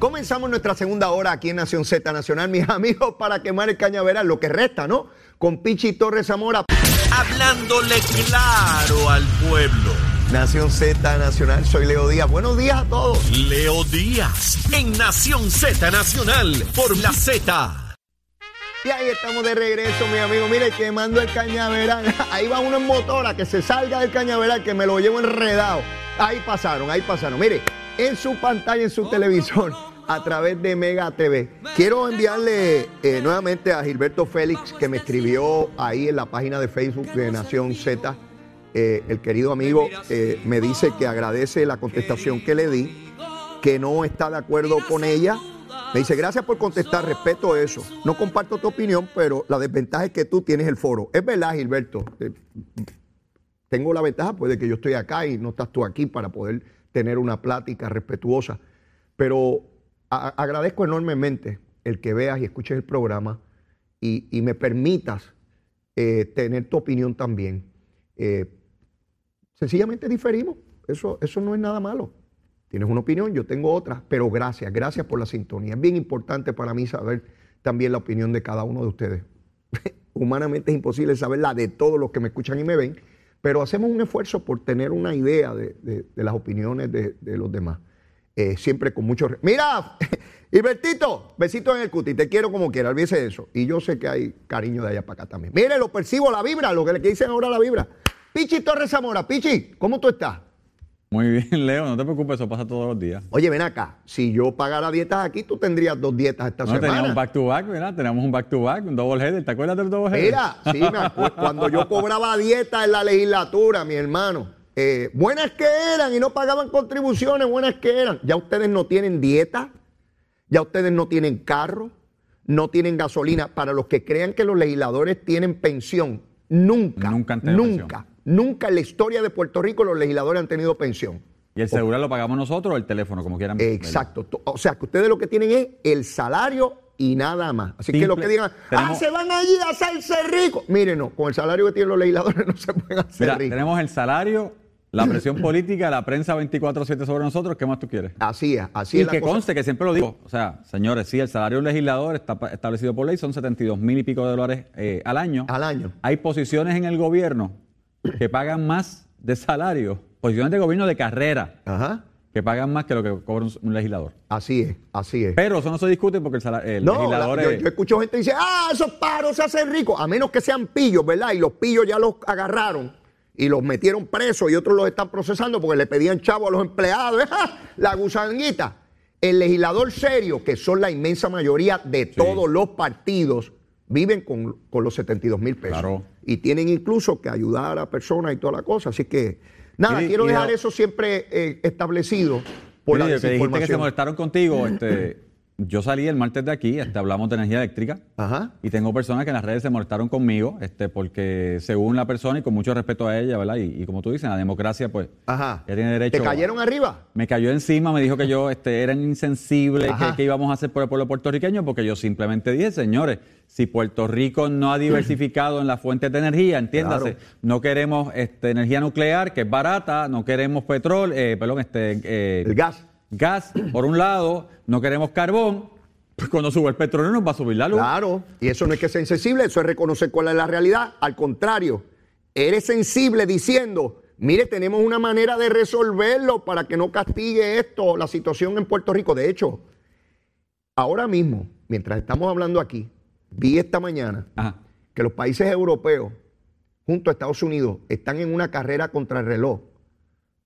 Comenzamos nuestra segunda hora aquí en Nación Z Nacional, mis amigos, para quemar el cañaveral, lo que resta, ¿no? Con Pichi Torres Zamora. Hablándole claro al pueblo. Nación Z Nacional, soy Leo Díaz. Buenos días a todos. Leo Díaz en Nación Z Nacional por la Z. Y ahí estamos de regreso, mi amigo. Mire, quemando el cañaveral. Ahí va uno en motora, que se salga del cañaveral, que me lo llevo enredado. Ahí pasaron, ahí pasaron. Mire, en su pantalla, en su televisor, a través de Mega TV. Quiero enviarle eh, nuevamente a Gilberto Félix, que me escribió ahí en la página de Facebook de Nación Z. Eh, el querido amigo eh, me dice que agradece la contestación que le di, que no está de acuerdo con ella. Me dice, gracias por contestar, respeto eso. No comparto tu opinión, pero la desventaja es que tú tienes el foro. Es verdad, Gilberto. tengo la ventaja pues de que yo estoy acá y no estás tú aquí para poder tener una plática respetuosa. Pero agradezco enormemente el que veas y escuches el programa y, y me permitas eh, tener tu opinión también. Eh, sencillamente diferimos. Eso, eso no es nada malo. Tienes una opinión, yo tengo otra, pero gracias, gracias por la sintonía. Es bien importante para mí saber también la opinión de cada uno de ustedes. Humanamente es imposible saber la de todos los que me escuchan y me ven, pero hacemos un esfuerzo por tener una idea de, de- de las opiniones de, de los demás. Eh, siempre con mucho... Mira, Hilbertito, besito en el cuti, te quiero como quiera, olvídese de eso. Y yo sé que hay cariño de allá para acá también. Mire, lo percibo, la vibra, lo que le dicen ahora la vibra. Pichi Torres Zamora, Pichi, ¿cómo tú estás? Muy bien, Leo, no te preocupes, eso pasa todos los días. Oye, ven acá, si yo pagara dietas aquí, tú tendrías dos dietas esta No, teníamos un semana. back to back, ¿verdad? Teníamos un back to back, un double header. ¿Te acuerdas del double header? Mira, sí, me acuerdo, cuando yo cobraba dieta en la legislatura, mi hermano, eh, buenas que eran y no pagaban contribuciones, buenas que eran. Ya ustedes no tienen dieta, ya ustedes no tienen carro, no tienen gasolina. Para los que crean que los legisladores tienen pensión, nunca, Nunca nunca, nunca en la historia de Puerto Rico los legisladores han tenido pensión. Y el seguro lo pagamos nosotros o el teléfono, como quieran. Exacto. To- O sea, que ustedes lo que tienen es el salario y nada más. Así que lo que digan, ah, se van allí a hacerse ricos. Miren, no, con el salario que tienen los legisladores no se pueden hacer Mira, ricos. tenemos el salario, la presión política, la prensa 24-7 sobre nosotros. ¿Qué más tú quieres? Así es, así Y es la que cosa. conste que siempre lo digo. O sea, señores, sí, el salario del legislador está establecido por ley, son 72 mil y pico de dólares eh, al año. Al año. Hay posiciones en el gobierno que pagan más de salario, posiciones de gobierno de carrera, Ajá. que pagan más que lo que cobra un, un legislador. Así es, así es. Pero eso no se discute porque el, sala- el No, la- legislador yo, es- yo escucho gente que dice, ah, esos paros se hacen ricos, a menos que sean pillos, ¿verdad? Y los pillos ya los agarraron y los metieron presos y otros los están procesando porque le pedían chavo a los empleados, ¡Ja! la gusanguita. El legislador serio, que son la inmensa mayoría de todos los partidos, viven con, con los 72 mil pesos. Claro. Y tienen incluso que ayudar a personas y toda la cosa. Así que, nada, Y- quiero y dejar eso siempre eh, establecido por la que dijiste que se molestaron contigo. Este, yo salí el martes de aquí, este, hablamos de energía eléctrica. Ajá. Y tengo personas que en las redes se molestaron conmigo, este, porque según la persona y con mucho respeto a ella, ¿verdad? Y, y como tú dices, la democracia, pues, Ajá. ya tiene derecho. ¿Te cayeron arriba? Me cayó encima, me dijo que yo este, era insensible, que, que íbamos a hacer por el pueblo puertorriqueño, porque yo simplemente dije, señores, si Puerto Rico no ha diversificado en las fuentes de energía, entiéndase, Claro. no queremos este, energía nuclear, que es barata, no queremos petróleo, eh, perdón, este, eh, El gas. Gas, por un lado, no queremos carbón, pues cuando sube el petróleo nos va a subir la luz. Claro, y eso no es que sea insensible, eso es reconocer cuál es la realidad. Al contrario, eres sensible diciendo, mire, tenemos una manera de resolverlo para que no castigue esto, la situación en Puerto Rico. De hecho, ahora mismo, mientras estamos hablando aquí, vi esta mañana Ajá. que los países europeos, junto a Estados Unidos, están en una carrera contra el reloj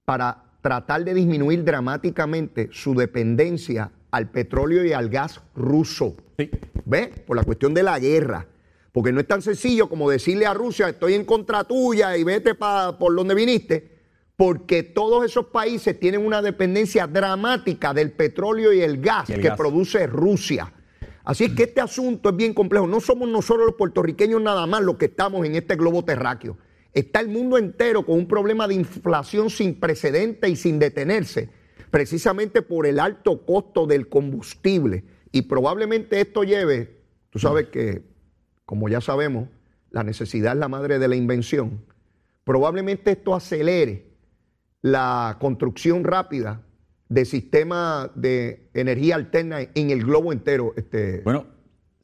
para tratar de disminuir dramáticamente su dependencia al petróleo y al gas ruso. Sí. ¿Ves? Por la cuestión de la guerra. Porque no es tan sencillo como decirle a Rusia, estoy en contra tuya y vete pa- por donde viniste, porque todos esos países tienen una dependencia dramática del petróleo y el gas Y el que gas. produce Rusia. Así es que este asunto es bien complejo. No somos nosotros los puertorriqueños nada más los que estamos en este globo terráqueo. Está el mundo entero con un problema de inflación sin precedente y sin detenerse, precisamente por el alto costo del combustible. Y probablemente esto lleve, tú sabes que, como ya sabemos, la necesidad es la madre de la invención. Probablemente esto acelere la construcción rápida de sistemas de energía alterna en el globo entero. Este, Bueno,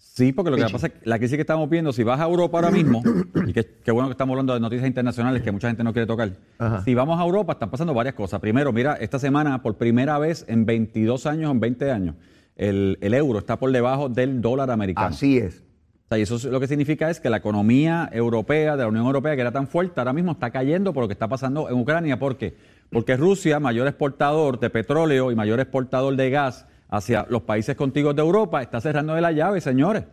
sí, porque lo que pasa es que la crisis que estamos viendo, si vas a Europa ahora mismo, y qué qué bueno que estamos hablando de noticias internacionales que mucha gente no quiere tocar. Ajá. Si vamos a Europa, están pasando varias cosas. Primero, mira, esta semana, por primera vez en 22 años, en 20 años, el, el euro está por debajo del dólar americano. así es. O sea, y eso es- lo que significa es que la economía europea, de la Unión Europea, que era tan fuerte, ahora mismo está cayendo por lo que está pasando en Ucrania. ¿Por qué? Porque Rusia, mayor exportador de petróleo y mayor exportador de gas hacia los países contiguos de Europa, está cerrando de la llave, señores.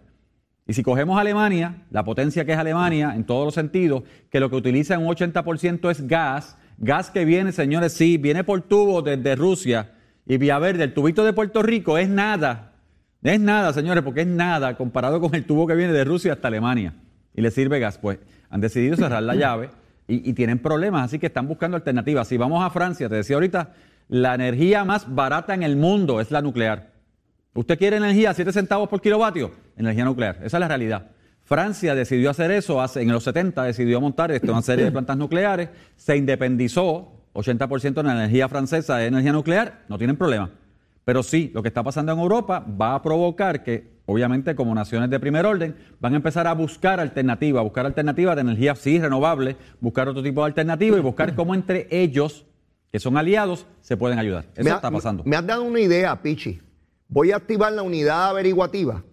Y si cogemos Alemania, la potencia que es Alemania en todos los sentidos, que lo que utiliza un 80% es gas, gas que viene, señores, sí, viene por tubo desde Rusia y vía verde, el tubito de Puerto Rico es nada, es nada, señores, porque es nada comparado con el tubo que viene de Rusia hasta Alemania y le sirve gas. Pues han decidido cerrar la llave y, y tienen problemas, así que están buscando alternativas. Si vamos a Francia, te decía ahorita, la energía más barata en el mundo es la nuclear. ¿Usted quiere energía a 7 centavos por kilovatio? Energía nuclear. Esa es la realidad. Francia decidió hacer eso hace, en los 70, decidió montar esto, una serie de plantas nucleares, se independizó, 80% de la energía francesa es energía nuclear, no tienen problema. Pero sí, lo que está pasando en Europa va a provocar que, obviamente, como naciones de primer orden, van a empezar a buscar alternativas, buscar alternativas de energía sí renovable, buscar otro tipo de alternativa y buscar cómo entre ellos, que son aliados, se pueden ayudar. Eso Me ha- está pasando. Me has dado una idea, Pichi. Voy a activar la unidad averiguativa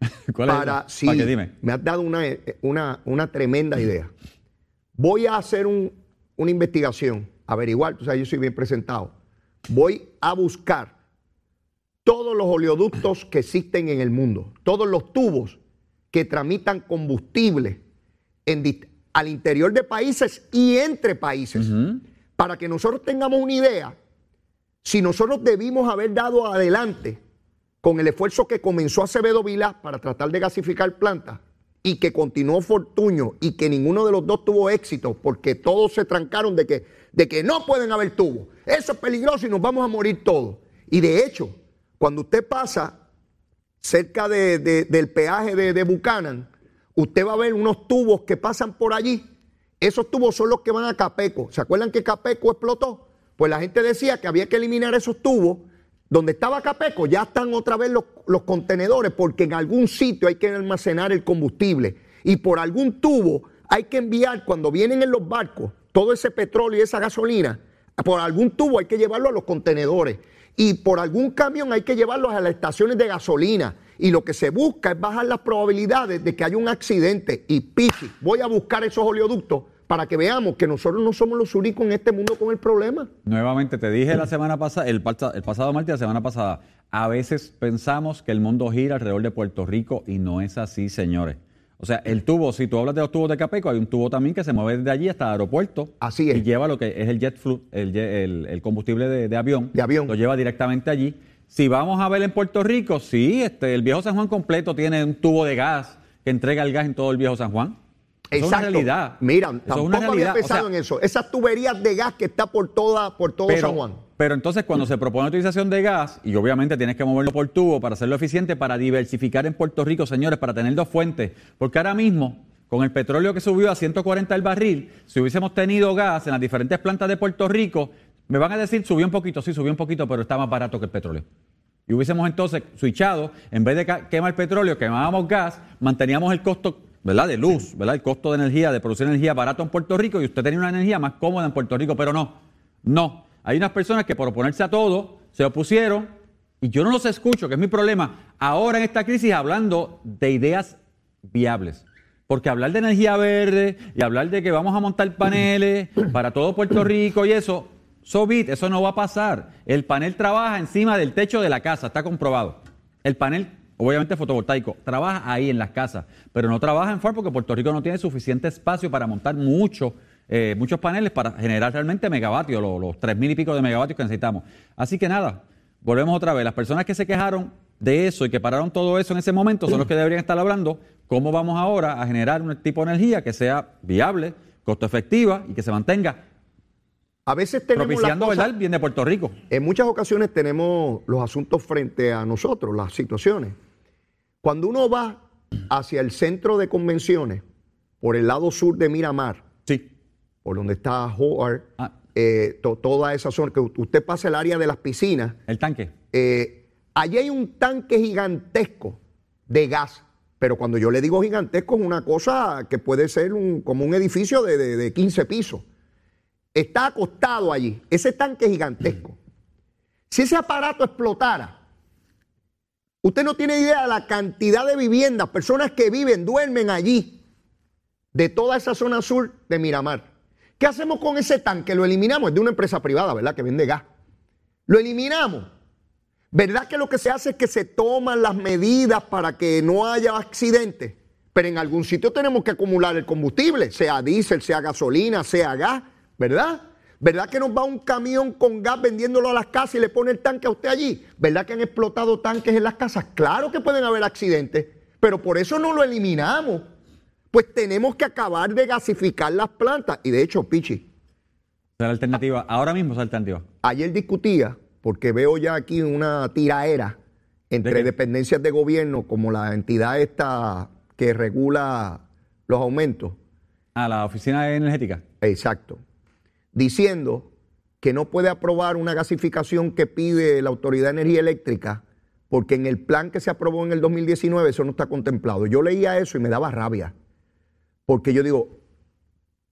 ¿Cuál es? para, sí, ¿Para qué? Dime. me has dado una, una, una tremenda idea. Voy a hacer un- una investigación, averiguar, tú sabes, yo soy bien presentado. Voy a buscar todos los oleoductos que existen en el mundo, todos los tubos que tramitan combustible en al interior de países y entre países, para que nosotros tengamos una idea si nosotros debimos haber dado adelante con el esfuerzo que comenzó Acevedo Vilá para tratar de gasificar plantas y que continuó Fortuño y que ninguno de los dos tuvo éxito porque todos se trancaron de que, de que no pueden haber tubos. Eso es peligroso y nos vamos a morir todos. Y de hecho, cuando usted pasa cerca de- de- del peaje de, de Buchanan, usted va a ver unos tubos que pasan por allí. Esos tubos son los que van a Capeco. ¿Se acuerdan que Capeco explotó? Pues la gente decía que había que eliminar esos tubos. Donde estaba Capeco ya están otra vez los, contenedores porque en algún sitio hay que almacenar el combustible. Y por algún tubo hay que enviar, cuando vienen en los barcos, todo ese petróleo y esa gasolina, por algún tubo hay que llevarlo a los contenedores. Y por algún camión hay que llevarlos a las estaciones de gasolina. Y lo que se busca es bajar las probabilidades de que haya un accidente. Y pichi, voy a buscar esos oleoductos para que veamos que nosotros no somos los únicos en este mundo con el problema. Nuevamente, te dije la semana pasada, el, pasa- el pasado martes, la semana pasada, a veces pensamos que el mundo gira alrededor de Puerto Rico y no es así, señores. O sea, el tubo, si tú hablas de los tubos de Capeco, hay un tubo también que se mueve desde allí hasta el aeropuerto. Así es. Y lleva lo que es el jet fuel, el, el- el combustible de, de avión. De avión. Lo lleva directamente allí. Si vamos a ver en Puerto Rico, sí, este, el viejo San Juan completo tiene un tubo de gas que entrega el gas en todo el viejo San Juan. Eso es una realidad. Mira, Eso tampoco había. O pensado sea, en eso. Esas tuberías de gas que está por toda, por todo pero, San Juan. pero entonces cuando se propone utilización de gas, y obviamente tienes que moverlo por tubo para hacerlo eficiente, para diversificar en Puerto Rico, señores, para tener dos fuentes. Porque ahora mismo, con el petróleo que subió a 140 el barril, si hubiésemos tenido gas en las diferentes plantas de Puerto Rico, me van a decir, subió un poquito, sí, subió un poquito, pero está más barato que el petróleo. Y hubiésemos entonces switchado, en vez de quemar petróleo, quemábamos gas, manteníamos el costo, ¿verdad? De luz, ¿verdad? El costo de energía, de producir energía barato en Puerto Rico y usted tenía una energía más cómoda en Puerto Rico, pero no, no. Hay unas personas que por oponerse a todo se opusieron y yo no los escucho, que es mi problema, ahora en esta crisis hablando de ideas viables. Porque hablar de energía verde y hablar de que vamos a montar paneles para todo Puerto Rico y eso, so be it, eso no va a pasar. El panel trabaja encima del techo de la casa, está comprobado. El panel, obviamente fotovoltaico, trabaja ahí en las casas, pero no trabaja en farm porque Puerto Rico no tiene suficiente espacio para montar mucho, eh, muchos paneles para generar realmente megavatios, los, los tres mil y pico de megavatios que necesitamos. Así que nada, volvemos otra vez. Las personas que se quejaron de eso y que pararon todo eso en ese momento son los que deberían estar hablando cómo vamos ahora a generar un tipo de energía que sea viable, costo efectiva y que se mantenga A veces tenemos propiciando cosas- ¿verdad? bien de Puerto Rico. En muchas ocasiones tenemos los asuntos frente a nosotros, las situaciones. Cuando uno va hacia el centro de convenciones, por el lado sur de Miramar, Sí. por donde está Howard, Ah. eh, to- toda esa zona, que usted pasa el área de las piscinas, El tanque. eh, allí hay un tanque gigantesco de gas. Pero cuando yo le digo gigantesco es una cosa que puede ser un- como un edificio de, de- de 15 pisos. Está acostado allí, ese tanque gigantesco. Si ese aparato explotara, usted no tiene idea de la cantidad de viviendas, personas que viven, duermen allí, de toda esa zona sur de Miramar. ¿Qué hacemos con ese tanque? Lo eliminamos, es de una empresa privada, ¿verdad? Que vende gas. Lo eliminamos. ¿Verdad que lo que se hace es que se toman las medidas para que no haya accidentes? Pero en algún sitio tenemos que acumular el combustible, sea diésel, sea gasolina, sea gas, ¿verdad? ¿Verdad que nos va un camión con gas vendiéndolo a las casas y le pone el tanque a usted allí? ¿Verdad que han explotado tanques en las casas? Claro que pueden haber accidentes, pero por eso no lo eliminamos. Pues tenemos que acabar de gasificar las plantas. Y de hecho, Pichi, Esa es la alternativa. Ahora mismo es la alternativa. Ayer discutía, porque veo ya aquí una tiraera entre dependencias de gobierno, como la entidad esta que regula los aumentos. A la oficina energética. Exacto. Diciendo que no puede aprobar una gasificación que pide la Autoridad de Energía Eléctrica, porque en el plan que se aprobó en el 2019 eso no está contemplado. Yo leía eso y me daba rabia, porque yo digo,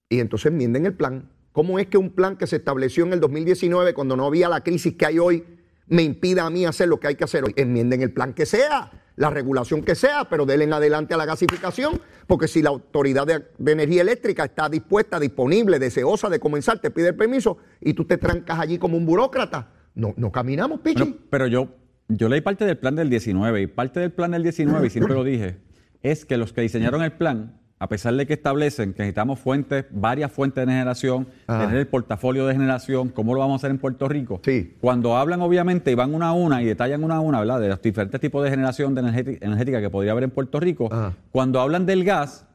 y entonces enmienden el plan. ¿Cómo es que un plan que se estableció en el 2019, cuando no había la crisis que hay hoy, me impida a mí hacer lo que hay que hacer hoy? Enmienden el plan que sea, la regulación que sea, pero denle en adelante a la gasificación, porque si la Autoridad de, de Energía Eléctrica está dispuesta, disponible, deseosa de comenzar, te pide el permiso y tú te trancas allí como un burócrata. No, no caminamos, Pichi. Pero yo, yo leí parte del plan del 19 y parte del plan del 19, y siempre lo dije, es que los que diseñaron el plan, a pesar de que establecen que necesitamos fuentes, varias fuentes de generación, Ajá. tener el portafolio de generación, cómo lo vamos a hacer en Puerto Rico, Sí. cuando hablan obviamente y van una a una y detallan una a una, ¿verdad? De los diferentes tipos de generación de energética, que podría haber en Puerto Rico, Ajá. cuando hablan del gas,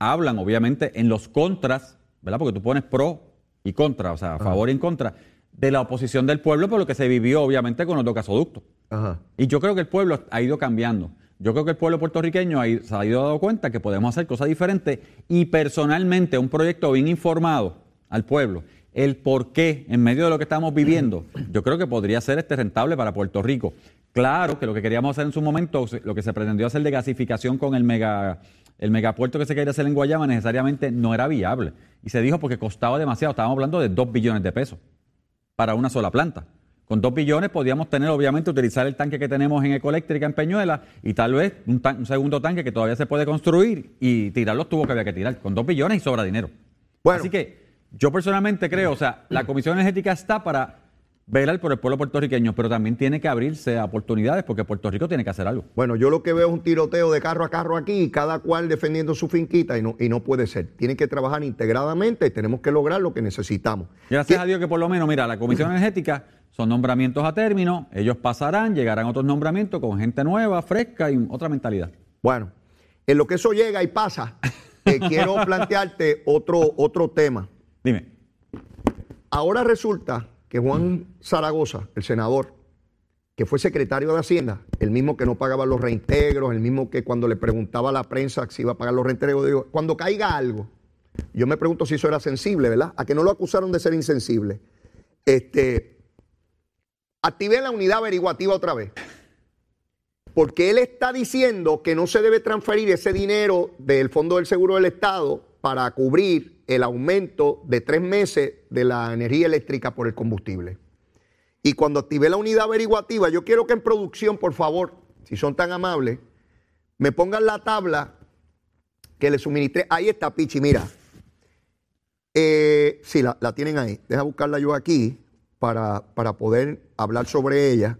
hablan obviamente en los contras, ¿verdad? Porque tú pones pro y contra, o sea, a favor y en contra, de la oposición del pueblo por lo que se vivió obviamente con los dos gasoductos. Ajá. Y yo creo que el pueblo ha ido cambiando. Yo creo que el pueblo puertorriqueño ha ido- se ha ido dando cuenta que podemos hacer cosas diferentes y personalmente un proyecto bien informado al pueblo, el por qué en medio de lo que estamos viviendo, yo creo que podría ser este rentable para Puerto Rico. Claro que lo que queríamos hacer en su momento, lo que se pretendió hacer de gasificación con el mega el megapuerto que se quería hacer en Guayama necesariamente no era viable. Y se dijo porque costaba demasiado, estábamos hablando de 2 billones de pesos para una sola planta. Con dos billones podíamos tener, obviamente, utilizar el tanque que tenemos en Ecoeléctrica en Peñuela y tal vez un, tan- un segundo tanque que todavía se puede construir y tirar los tubos que había que tirar. Con dos billones y sobra dinero. Bueno. Así que yo personalmente creo, o sea, la Comisión Energética está para velar por el pueblo puertorriqueño, pero también tiene que abrirse a oportunidades porque Puerto Rico tiene que hacer algo. Bueno, yo lo que veo es un tiroteo de carro a carro aquí, cada cual defendiendo su finquita y no, y no puede ser. Tienen que trabajar integradamente y tenemos que lograr lo que necesitamos. Gracias a Dios que por lo menos, mira, la Comisión Energética son nombramientos a término, ellos pasarán, llegarán otros nombramientos con gente nueva, fresca y otra mentalidad. Bueno, en lo que eso llega y pasa, eh, quiero plantearte otro, otro tema. Dime. Ahora resulta que Juan Zaragoza, el senador, que fue secretario de Hacienda, el mismo que no pagaba los reintegros, el mismo que cuando le preguntaba a la prensa si iba a pagar los reintegros, digo, cuando caiga algo, yo me pregunto si eso era sensible, ¿verdad? A que no lo acusaron de ser insensible. Este, activé la unidad averiguativa otra vez. Porque él está diciendo que no se debe transferir ese dinero del Fondo del Seguro del Estado para cubrir el aumento de tres meses de la energía eléctrica por el combustible. Y cuando activé la unidad averiguativa, yo quiero que en producción, por favor, si son tan amables, me pongan la tabla que le suministré. Ahí está, Pichi, mira. Eh, sí, la, la tienen ahí. Deja buscarla yo aquí para, para poder hablar sobre ella,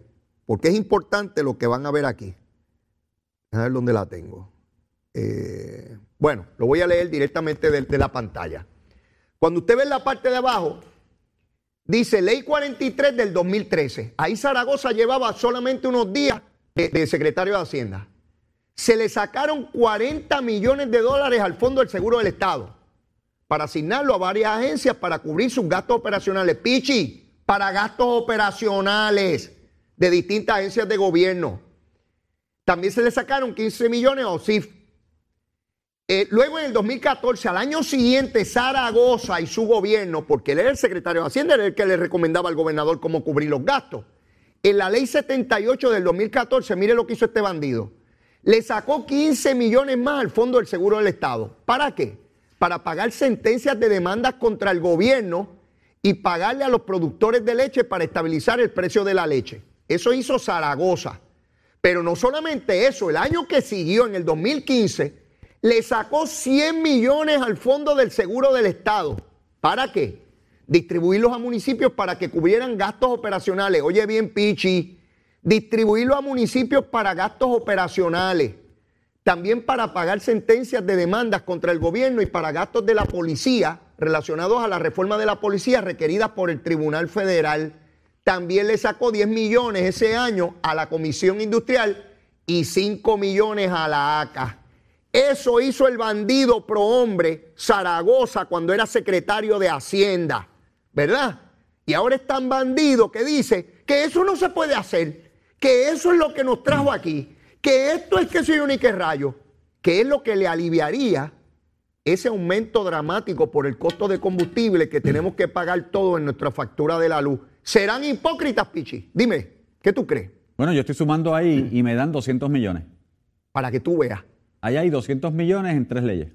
porque es importante lo que van a ver aquí. A ver dónde la tengo. Eh, bueno, lo voy a leer directamente de, la pantalla. Cuando usted ve la parte de abajo, dice Ley 43 del 2013. Ahí Zaragoza llevaba solamente unos días de, de secretario de Hacienda. Se le sacaron 40 millones de dólares al Fondo del Seguro del Estado para asignarlo a varias agencias para cubrir sus gastos operacionales. Pichi, para gastos operacionales de distintas agencias de gobierno. También se le sacaron 15 millones a OSIF. Eh, luego en el 2014, al año siguiente, Zaragoza y su gobierno, porque él era el secretario de Hacienda, era el que le recomendaba al gobernador cómo cubrir los gastos. En la ley 78 del 2014, mire lo que hizo este bandido. Le sacó 15 millones más al Fondo del Seguro del Estado. ¿Para qué? Para pagar sentencias de demandas contra el gobierno y pagarle a los productores de leche para estabilizar el precio de la leche. Eso hizo Zaragoza. Pero no solamente eso, el año que siguió, en el 2015, le sacó 100 millones al Fondo del Seguro del Estado. ¿Para qué? Distribuirlos a municipios para que cubrieran gastos operacionales. Oye bien, Pichi, distribuirlos a municipios para gastos operacionales. También para pagar sentencias de demandas contra el gobierno y para gastos de la policía relacionados a la reforma de la policía requeridas por el Tribunal Federal. También le sacó 10 millones ese año a la Comisión Industrial y 5 millones a la ACA. Eso hizo el bandido pro hombre Zaragoza cuando era secretario de Hacienda, ¿verdad? Y ahora es tan bandido que dice que eso no se puede hacer, que eso es lo que nos trajo aquí, que esto es que soy un y rayo, que es lo que le aliviaría ese aumento dramático por el costo de combustible que tenemos que pagar todo en nuestra factura de la luz. ¿Serán hipócritas, Pichi? Dime, ¿qué tú crees? Bueno, yo estoy sumando ahí y me dan 200 millones. Para que tú veas. Ahí hay 200 millones en tres leyes.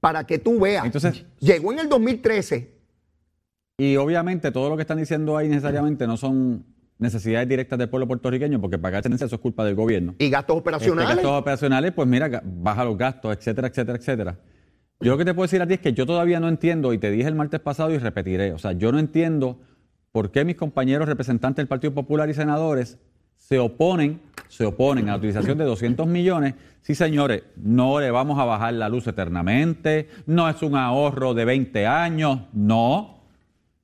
Para que tú veas. Entonces- llegó en el 2013. Y obviamente todo lo que están diciendo ahí necesariamente no son necesidades directas del pueblo puertorriqueño, porque pagar eso es culpa del gobierno. Y gastos Este, operacionales. gastos operacionales, pues mira, baja los gastos, etcétera, etcétera, etcétera. Yo lo que te puedo decir a ti es que yo todavía no entiendo, y te dije el martes pasado y repetiré, o sea, yo no entiendo por qué mis compañeros representantes del Partido Popular y senadores se oponen, se oponen a la utilización de 200 millones. Sí, señores, no le vamos a bajar la luz eternamente, no es un ahorro de 20 años, no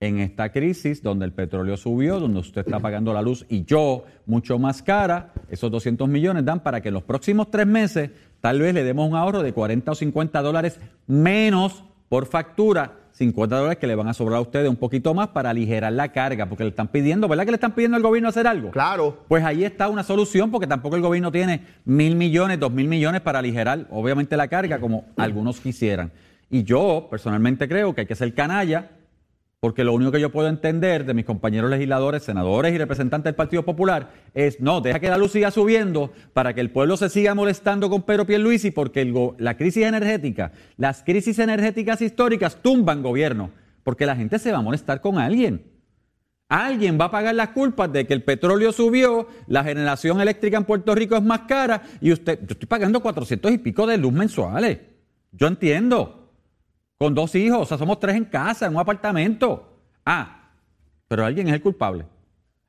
en esta crisis donde el petróleo subió, donde usted está pagando la luz y yo mucho más cara, esos 200 millones dan para que en los próximos tres meses tal vez le demos un ahorro de 40 o 50 dólares menos por factura, 50 dólares que le van a sobrar a ustedes un poquito más para aligerar la carga, porque le están pidiendo, ¿verdad que le están pidiendo al gobierno hacer algo? Claro. Pues ahí está una solución, porque tampoco el gobierno tiene mil millones, dos mil millones para aligerar, obviamente, la carga, como algunos quisieran. Y yo personalmente creo que hay que ser canalla, porque lo único que yo puedo entender de mis compañeros legisladores, senadores y representantes del Partido Popular es, no, deja que la luz siga subiendo para que el pueblo se siga molestando con Pedro Pierluisi, porque la crisis energética, las crisis energéticas históricas tumban gobierno, porque la gente se va a molestar con alguien. Alguien va a pagar las culpas de que el petróleo subió, la generación eléctrica en Puerto Rico es más cara y usted, yo estoy pagando 400 y pico de luz mensuales. Yo entiendo. Con dos hijos, o sea, somos tres en casa, en un apartamento. Ah, pero alguien es el culpable.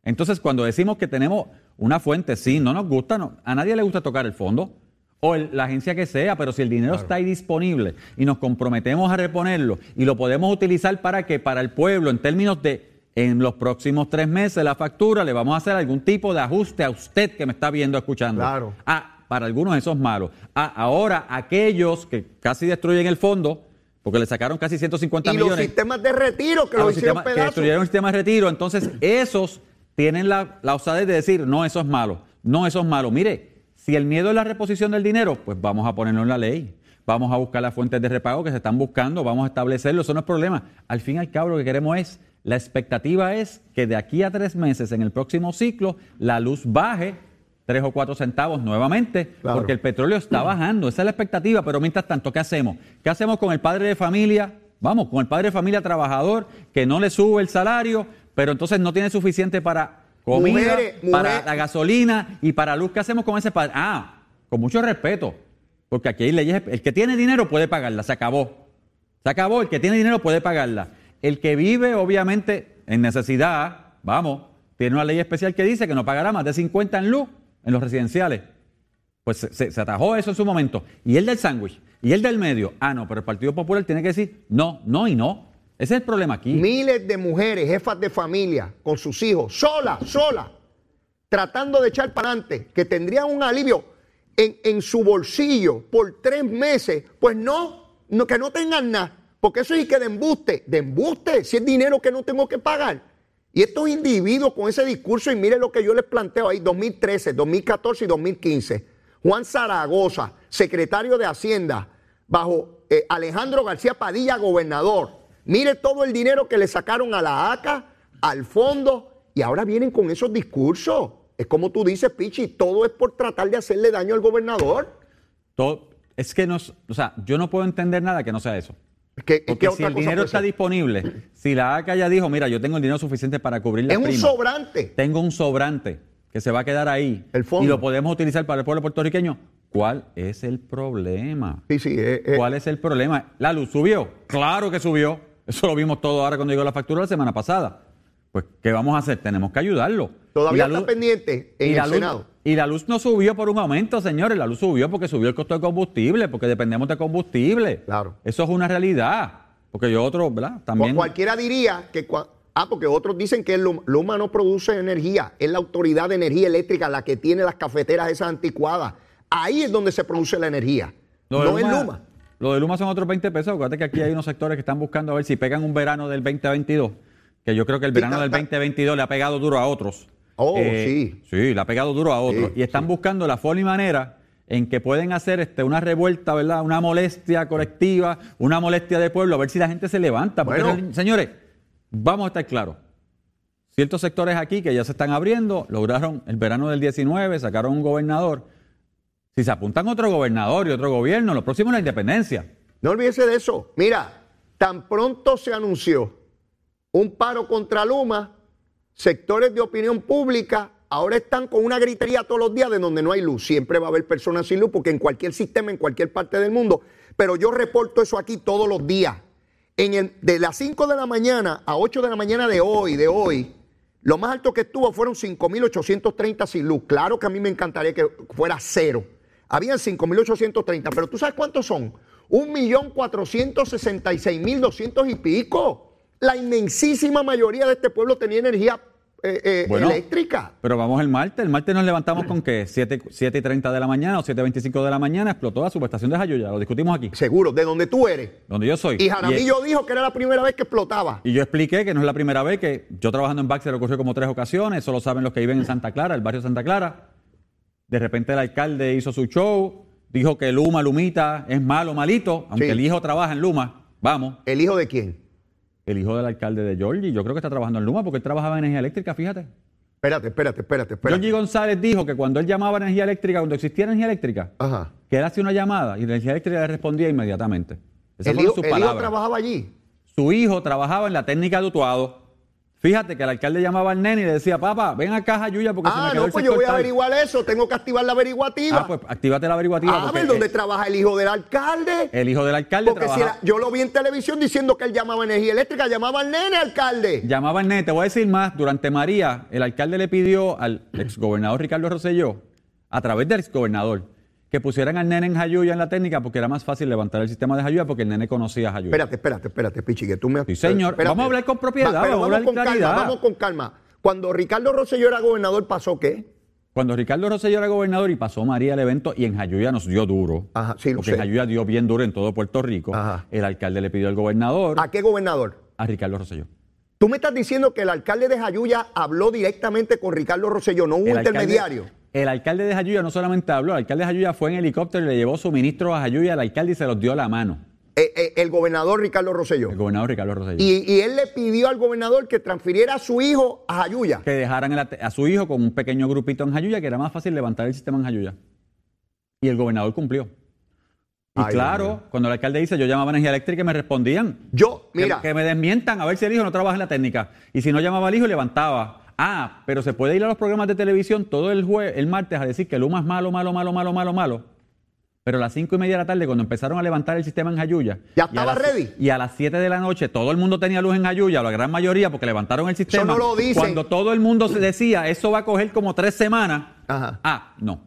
Entonces, cuando decimos que tenemos una fuente, sí, no nos gusta, no, a nadie le gusta tocar el fondo o el- la agencia que sea, pero si el dinero está ahí disponible y nos comprometemos a reponerlo y lo podemos utilizar para que para el pueblo, en términos de en los próximos tres meses la factura, le vamos a hacer algún tipo de ajuste a usted que me está viendo, escuchando. Claro. Ah, para algunos eso es malo. Ah, ahora aquellos que casi destruyen el fondo, porque le sacaron casi 150 Y los millones sistemas de retiro que lo los hicieron sistemas- que destruyeron el sistema de retiro. Entonces, esos tienen la, la osadez de decir, no, eso es malo, no, eso es malo. Mire, si el miedo es la reposición del dinero, pues vamos a ponerlo en la ley. Vamos a buscar las fuentes de repago que se están buscando, vamos a establecerlo, eso no es problema. Al fin y al cabo lo que queremos es, la expectativa es que de aquí a tres meses en el próximo ciclo la luz baje tres o cuatro centavos nuevamente, Claro. porque el petróleo está bajando, esa es la expectativa, pero mientras tanto, ¿qué hacemos? ¿Qué hacemos con el padre de familia? Vamos, con el padre de familia trabajador que no le sube el salario, pero entonces no tiene suficiente para comida, Mujeres, para la gasolina y para luz. ¿Qué hacemos con ese padre? Ah, con mucho respeto. Porque aquí hay leyes, el que tiene dinero puede pagarla, se acabó. Se acabó, el que tiene dinero puede pagarla. El que vive, obviamente, en necesidad, vamos, tiene una ley especial que dice que no pagará más de 50 en luz en los residenciales. Pues se, atajó eso en su momento. Y el del sándwich, y el del medio, ah, no, pero el Partido Popular tiene que decir no, no y no. Ese es el problema aquí. Miles de mujeres, jefas de familia, con sus hijos, sola, sola, tratando de echar para adelante, que tendrían un alivio en, en su bolsillo por tres meses, pues no, no, que no tengan nada, porque eso es que de embuste, de embuste, si es dinero que no tengo que pagar. Y estos individuos con ese discurso, y mire lo que yo les planteo ahí, 2013, 2014 y 2015. Juan Zaragoza, secretario de Hacienda, bajo eh, Alejandro García Padilla, gobernador. Mire todo el dinero que le sacaron a la ACA, al fondo, y ahora vienen con esos discursos. Es como tú dices, Pichi, todo es por tratar de hacerle daño al gobernador. Es que no, o sea, yo no puedo entender nada que no sea eso. ¿Qué, Porque qué si otra el cosa dinero está disponible, si la ACA ya dijo, mira, yo tengo el dinero suficiente para cubrir la Es un sobrante. tengo un sobrante que se va a quedar ahí El fondo. y lo podemos utilizar para el pueblo puertorriqueño, ¿cuál es el problema? Sí, sí, eh, eh, ¿Cuál es el problema? ¿La luz subió? Claro que subió. Eso lo vimos todo ahora cuando llegó la factura la semana pasada. Pues, ¿qué vamos a hacer? Tenemos que ayudarlo. Todavía está pendiente en el la, luz, Senado. y la luz no subió por un aumento, señores. La luz subió porque subió el costo de combustible, porque dependemos de combustible. Claro. Eso es una realidad. Porque yo otro, ¿verdad? También. Cualquiera diría que... cua- Ah, porque otros dicen que el Luma, Luma no produce energía, es la autoridad de energía eléctrica la que tiene las cafeteras esas anticuadas. Ahí es donde se produce la energía, Lo no es Luma. Lo de Luma son otros 20 pesos. Acuérdate que aquí hay unos sectores que están buscando a ver si pegan un verano del 2022. Que yo creo que el verano del ta- 2022 le ha pegado duro a otros. Eh, Oh, sí. Sí, le ha pegado duro a otros. Sí, y están buscando la forma y manera en que pueden hacer este, una revuelta, ¿verdad? Una molestia colectiva, una molestia de pueblo, a ver si la gente se levanta. Porque, Bueno. señores, vamos a estar claros. Ciertos sectores aquí que ya se están abriendo, lograron el verano del 19, sacaron un gobernador. Si se apuntan otro gobernador y otro gobierno, lo próximo es la independencia. No olvídese de eso. Mira, tan pronto se anunció un paro contra Luma, sectores de opinión pública ahora están con una gritería todos los días de donde no hay luz. Siempre va a haber personas sin luz porque en cualquier sistema, en cualquier parte del mundo. Pero yo reporto eso aquí todos los días. En el- de las 5 de la mañana a 8 de la mañana de hoy, de hoy, lo más alto que estuvo fueron 5.830 sin luz. Claro que a mí me encantaría que fuera cero. Habían 5.830, pero ¿tú sabes cuántos son? 1.466.200 y pico. La inmensísima mayoría de este pueblo tenía energía eh, eh, Bueno. eléctrica. Pero vamos el martes. El martes nos levantamos con que 7, 7 y 30 de la mañana o 7 y 25 de la mañana explotó la subestación de Jayuya. Lo discutimos aquí, Seguro, de donde tú eres. donde yo soy. Y Jaramillo dijo que era la primera vez que explotaba. Y yo expliqué que no es la primera vez que yo trabajando en Baxter ocurrió como tres ocasiones, eso lo saben los que viven en Santa Clara, el barrio Santa Clara. De repente el alcalde hizo su show, dijo que Luma, Lumita es malo, malito, aunque Sí. el hijo trabaja en Luma. Vamos, ¿El hijo de quién? El hijo del alcalde de Georgie, yo creo que está trabajando en Luma porque él trabajaba en energía eléctrica, fíjate. Espérate, espérate, espérate, espérate. Georgie González dijo que cuando él llamaba a energía eléctrica, cuando existía energía eléctrica, Ajá. que él hacía una llamada y la energía eléctrica le respondía inmediatamente. Esas El hijo, sus el hijo trabajaba allí. Su hijo trabajaba en la técnica de Utuado. Fíjate que el alcalde llamaba al nene y le decía, papá, ven acá, Jayuya, porque se me Ah, quedó no, el pues yo voy a tal". averiguar eso. Tengo que activar la averiguativa. Ah, pues actívate la averiguativa. a porque ver dónde el, trabaja el hijo del alcalde. el hijo del alcalde Porque si trabajaba- era- yo lo vi en televisión diciendo que él llamaba energía eléctrica, llamaba al nene alcalde. llamaba al nene. Te voy a decir más. Durante María, el alcalde le pidió al exgobernador Ricardo Rosselló, a través del exgobernador, que pusieran al nene en Jayuya en la técnica porque era más fácil levantar el sistema de Jayuya porque el nene conocía a Jayuya. Espérate, espérate, espérate, Pichi, que tú me... Sí, señor. Espérate. Vamos a hablar con propiedad, pero vamos a hablar con claridad. calma, vamos con calma. Cuando Ricardo Rosselló era gobernador, ¿pasó qué? Cuando Ricardo Rosselló era gobernador y pasó María el evento y en Jayuya nos dio duro. Ajá, sí, lo porque sé. en Jayuya dio bien duro en todo Puerto Rico. Ajá. El alcalde le pidió al gobernador ¿A qué gobernador? a Ricardo Rosselló. Tú me estás diciendo que el alcalde de Jayuya habló directamente con Ricardo Rosselló, no hubo El alcalde- intermediario. El alcalde de Jayuya no solamente habló, el alcalde de Jayuya fue en helicóptero y le llevó suministros a Jayuya al alcalde y se los dio a la mano. Eh, eh, el gobernador Ricardo Rosselló. El gobernador Ricardo Rosselló. Y, y él le pidió al gobernador que transfiriera a su hijo a Jayuya. que dejaran el a su hijo con un pequeño grupito en Jayuya, que era más fácil levantar el sistema en Jayuya. Y el gobernador cumplió. Y Ay, claro, cuando el alcalde dice yo llamaba a energía eléctrica y me respondían. Yo, Que- mira, Que, me desmientan a ver si el hijo no trabaja en la técnica. Y si no llamaba al hijo, levantaba. Ah, pero se puede ir a los programas de televisión todo el jue el martes a decir que Luma es malo, malo, malo, malo, malo, malo. Pero a las cinco y media de la tarde, cuando empezaron a levantar el sistema en Jayuya. ¿Ya y estaba las- ready? Y a las 7 de la noche, todo el mundo tenía luz en Jayuya, la gran mayoría, porque levantaron el sistema. no lo dicen. Cuando todo el mundo se decía, eso va a coger como tres semanas. Ajá. Ah, no.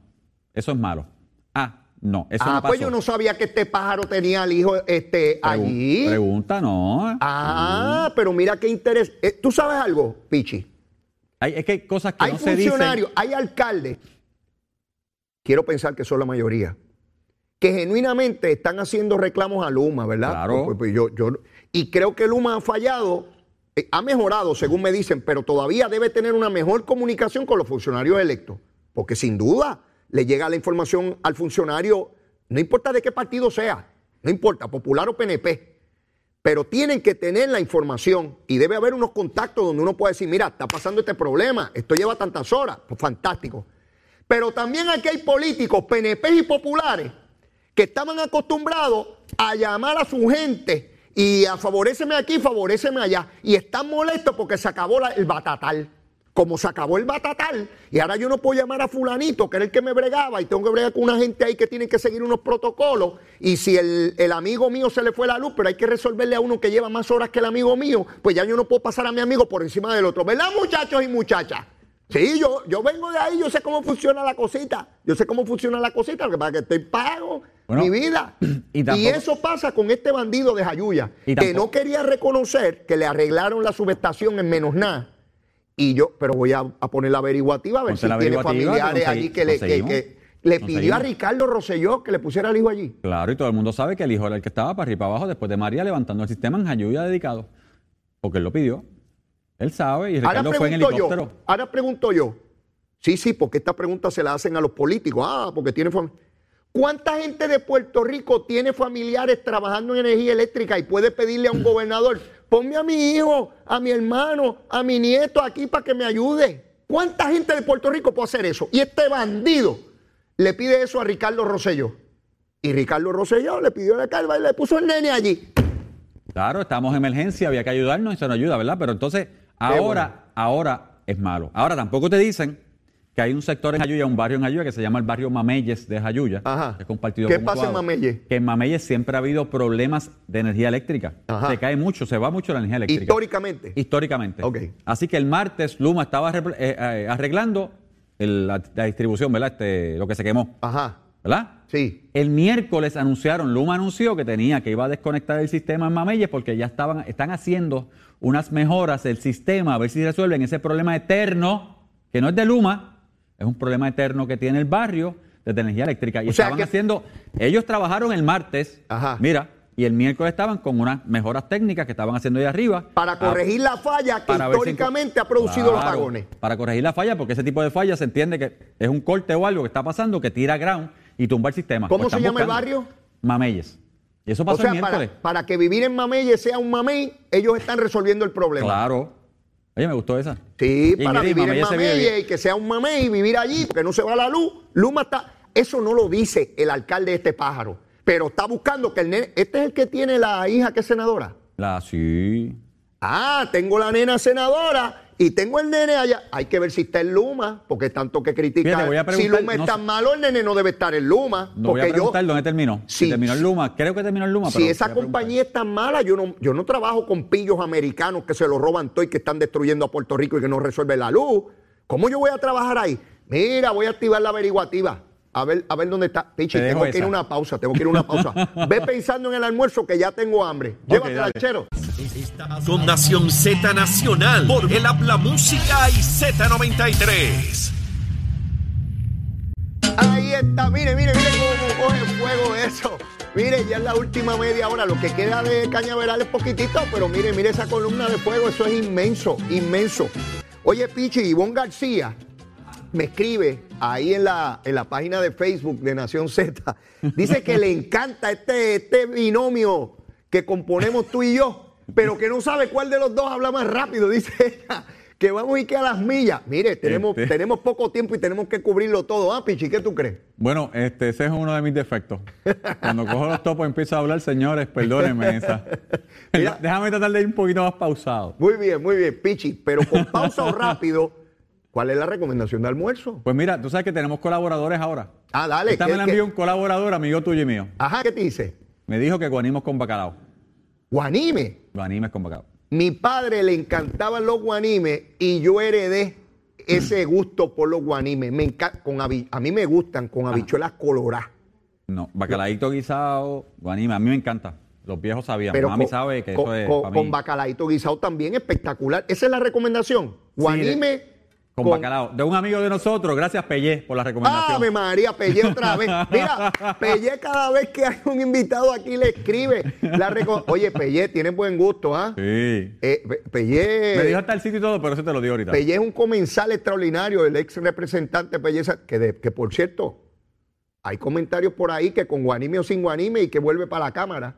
Eso es malo. Ah, no. Eso ah, no pasó. pues yo no sabía que este pájaro tenía al hijo este, allí. Pregunta, no. Ah, pero mira qué interés. eh, ¿Tú sabes algo, Pichi? Hay, es que hay cosas que Hay no se dicen. funcionarios, hay alcaldes, quiero pensar que son la mayoría, que genuinamente están haciendo reclamos a Luma, ¿verdad? Claro. Pues, pues, yo, yo, y creo que Luma ha fallado, eh, ha mejorado, según me dicen, pero todavía debe tener una mejor comunicación con los funcionarios electos, porque sin duda le llega la información al funcionario, no importa de qué partido sea, no importa, popular o PNP, pero tienen que tener la información y debe haber unos contactos donde uno puede decir, mira, está pasando este problema, esto lleva tantas horas, pues fantástico. Pero también aquí hay políticos, PNP y populares, que estaban acostumbrados a llamar a su gente y a favoreceme aquí, favoreceme allá, y están molestos porque se acabó el batatal. Como se acabó el batatal, y ahora yo no puedo llamar a fulanito, que era el que me bregaba, y tengo que bregar con una gente ahí que tiene que seguir unos protocolos, y si el, el amigo mío se le fue la luz, pero hay que resolverle a uno que lleva más horas que el amigo mío, pues ya yo no puedo pasar a mi amigo por encima del otro. ¿Verdad, muchachos y muchachas? Sí, yo, yo vengo de ahí, yo sé cómo funciona la cosita. Yo sé cómo funciona la cosita, porque para que estoy pago Bueno, mi vida. y Y, eso pasa con este bandido de Jayuya, que no quería reconocer que le arreglaron la subestación en menos nada. Y yo, pero voy a, a poner la averiguativa a ver si tiene familiares allí que le, que- conseguimos. que le pidió a. Ricardo Rosselló que le pusiera al hijo allí. Claro, y todo el mundo sabe que el hijo era el que estaba para arriba y para abajo después de María levantando el sistema en Jayuya dedicado. Porque él lo pidió. Él sabe y Ahora Ricardo fue en helicóptero. yo, ahora pregunto yo. Sí, sí, porque esta pregunta se la hacen a los políticos. Ah, porque tiene familia. ¿Cuánta gente de Puerto Rico tiene familiares trabajando en energía eléctrica y puede pedirle a un gobernador, ponme a mi hijo, a mi hermano, a mi nieto aquí para que me ayude? ¿Cuánta gente de Puerto Rico puede hacer eso? Y este bandido le pide eso a Ricardo Rosselló. Y Ricardo Rosselló le pidió la calva y le puso el nene allí. Claro, estamos en emergencia, había que ayudarnos y se nos ayuda, ¿verdad? Pero entonces, ahora, ahora es malo. Ahora tampoco te dicen que hay un sector en Jayuya, un barrio en Jayuya que se llama el barrio Mameyes de Jayuya, Ajá. que es compartido ¿Qué pasa en Mameyes? Que en Mameyes siempre ha habido problemas de energía eléctrica. Ajá. Se cae mucho, se va mucho la energía eléctrica. Históricamente. Históricamente. Ok. Así que el martes Luma estaba eh, eh, arreglando el- la, la distribución, ¿verdad? Este, lo que se quemó, Ajá. ¿verdad? Sí. El miércoles anunciaron, Luma anunció que tenía que iba a desconectar el sistema en Mameyes porque ya estaban, están haciendo unas mejoras del sistema a ver si resuelven ese problema eterno, que no es de Luma, es un problema eterno que tiene el barrio de energía eléctrica. Y O estaban que- haciendo, ellos trabajaron el martes, Ajá. mira, y el miércoles estaban con unas mejoras técnicas que estaban haciendo ahí arriba. Para Ah, corregir la falla que si- históricamente ha producido los apagones. Para corregir la falla, porque ese tipo de falla se entiende que es un corte o algo que está pasando que tira ground y tumba el sistema. ¿Cómo Pues se llama el barrio? Mameyes. Y eso O pasó sea, el miércoles. para, para que vivir en Mamey sea un mamey, ellos están resolviendo el problema. Claro. Oye, me gustó esa. Sí, Y para Ingrid, vivir en Mamey y que sea un mamey, vivir allí, porque no se va la luz. Luma está. Eso no lo dice el alcalde de este pájaro. Pero está buscando que el nene. Este es el que tiene la hija que es senadora. La, sí. Ah, tengo la nena senadora y tengo el nene allá. Hay que ver si está en Luma, porque tanto que critica. Fíjate, voy a si preguntar, Luma es no tan sé. malo, el nene no debe estar en Luma. No voy a porque yo, preguntar dónde terminó. Si terminó en Luma. Creo que terminó en Luma. Si pero esa preguntar. compañía es tan mala, yo no, yo no trabajo con pillos americanos que se lo roban todo y que están destruyendo a Puerto Rico y que no resuelven la luz. ¿Cómo yo voy a trabajar ahí? Mira, voy a activar la averiguativa. A ver, a ver dónde está. Pichi, Te tengo que ir a una pausa, tengo que ir a una pausa. Ve pensando en el almuerzo que ya tengo hambre. Llévatela, dale. chero. Con Nación Z Nacional por el Habla Música y Z93. Ahí está, mire, mire, mire cómo coge fuego eso. Mire, ya es la última media hora. Lo que queda de cañaveral es poquitito, pero mire, mire esa columna de fuego. Eso es inmenso, inmenso. Oye, Pichi, Ivonne García me escribe ahí en la, en la página de Facebook de Nación Z. Dice que le encanta este, este binomio que componemos tú y yo, pero que no sabe cuál de los dos habla más rápido, dice ella. Que vamos y que a las millas. Mire, tenemos, Este. tenemos poco tiempo y tenemos que cubrirlo todo. Ah, Pichi, ¿qué tú crees? Bueno, este, ese es uno de mis defectos. Cuando cojo los topos empiezo a hablar, señores, perdónenme esa. Mira. Déjame tratar de ir un poquito más pausado. Muy bien, muy bien, Pichi, pero con pausa o rápido, ¿Cuál es la recomendación de almuerzo? Pues mira, tú sabes que tenemos colaboradores ahora. Ah, dale. Esta ¿qué- me la envió un colaborador, amigo tuyo y mío. Ajá, ¿qué te dice? Me dijo que guanimos con bacalao. Guanime. Guanimes con bacalao. Mi padre le encantaban los guanimes y yo heredé ese gusto por los guanimes. Me con a mí me gustan con habichuelas coloradas. No, bacalaíto guisado, guanime. A mí me encanta. Los viejos sabían. Pero Mami con, sabe que con- eso es con- para con bacalaíto guisado también espectacular. Esa es la recomendación. Guanime Con, bacalao. De un amigo de nosotros, gracias Pellé por la recomendación. ¡Ave María! Pellé otra vez. Mira, Pellé cada vez que hay un invitado aquí le escribe. La Oye, Pellé, tienes buen gusto, ¿ah? Sí. Eh, Pe- Pellé, Me dijo hasta el sitio y todo, pero eso te lo digo ahorita. Pellé es un comensal extraordinario, el ex representante Pellé, que, de- que por cierto, hay comentarios por ahí que con guanime o sin guanime y que vuelve para la cámara.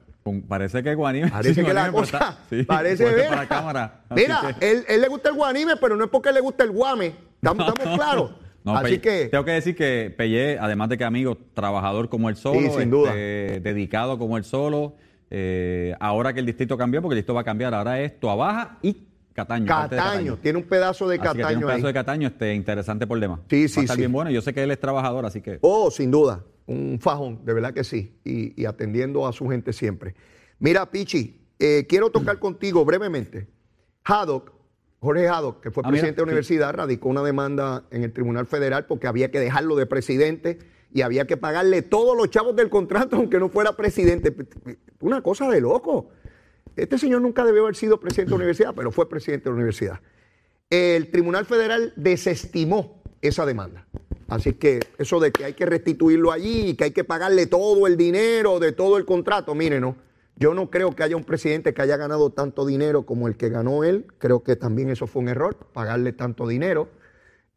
Parece que guanime. Parece que la cosa. está- sí, parece para la cámara. Mira, que- él, él le gusta el guanime, pero no es porque le gusta el guame. ¿Estamos, estamos claros? No, Así que. Tengo que decir que Pellé, además de que amigo, trabajador como él solo, Sí, sin duda. este, dedicado como él solo, eh, ahora que el distrito cambió, porque el distrito va a cambiar, ahora es Toa Baja y Cataño. Cataño, tiene un pedazo de Así que tiene Cataño un pedazo ahí. de Cataño este, interesante por demás. Sí, Va sí, a estar sí. bien bueno. Yo sé que él es trabajador, así que... Oh, sin duda, un fajón, de verdad que sí, y, y atendiendo a su gente siempre. Mira, Pichi, eh, quiero tocar contigo brevemente. Haddock, Jorge Haddock, que fue Ah, mira, presidente de la sí. universidad, radicó una demanda en el Tribunal Federal porque había que dejarlo de presidente y había que pagarle todos los chavos del contrato aunque no fuera presidente. Una cosa de loco. Este señor nunca debió haber sido presidente de la universidad, pero fue presidente de la universidad. El Tribunal Federal desestimó esa demanda. Así que eso de que hay que restituirlo allí que hay que pagarle todo el dinero de todo el contrato, mire, no. Yo no creo que haya un presidente que haya ganado tanto dinero como el que ganó él. Creo que también eso fue un error, pagarle tanto dinero.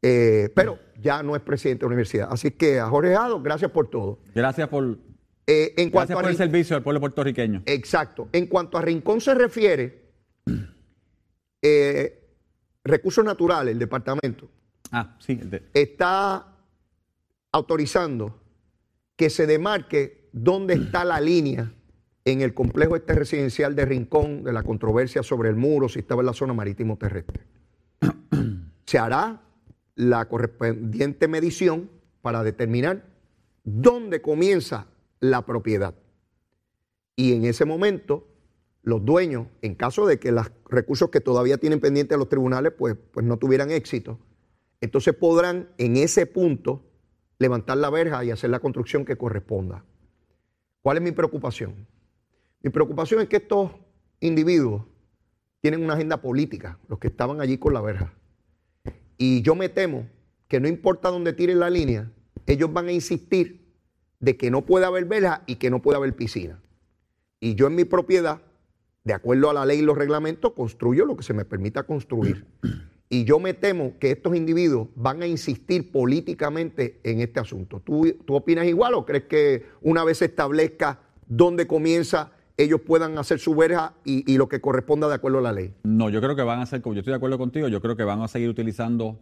Eh, pero ya no es presidente de la universidad. Así que a Jorge Jado, gracias por todo. Gracias por, Eh, en cuanto gracias a por el servicio al pueblo puertorriqueño. Exacto. En cuanto a Rincón se refiere, eh, recursos naturales, el departamento, Ah, sí. el de- está autorizando que se demarque dónde está la línea en el complejo este residencial de Rincón de la controversia sobre el muro, si estaba en la zona marítimo terrestre. Se hará la correspondiente medición para determinar dónde comienza la propiedad. Y en ese momento, los dueños, en caso de que los recursos que todavía tienen pendientes a los tribunales, pues, pues no tuvieran éxito, entonces podrán en ese punto levantar la verja y hacer la construcción que corresponda. ¿Cuál es mi preocupación? Mi preocupación es que estos individuos tienen una agenda política, los que estaban allí con la verja. Y yo me temo que no importa dónde tiren la línea, ellos van a insistir de que no puede haber verja y que no puede haber piscina. Y yo en mi propiedad, de acuerdo a la ley y los reglamentos, construyo lo que se me permita construir. Y yo me temo que estos individuos van a insistir políticamente en este asunto. ¿Tú, tú opinas igual o crees que una vez se establezca dónde comienza, ellos puedan hacer su verja y, y lo que corresponda de acuerdo a la ley? No, yo creo que van a como yo estoy de acuerdo contigo, yo creo que van a seguir utilizando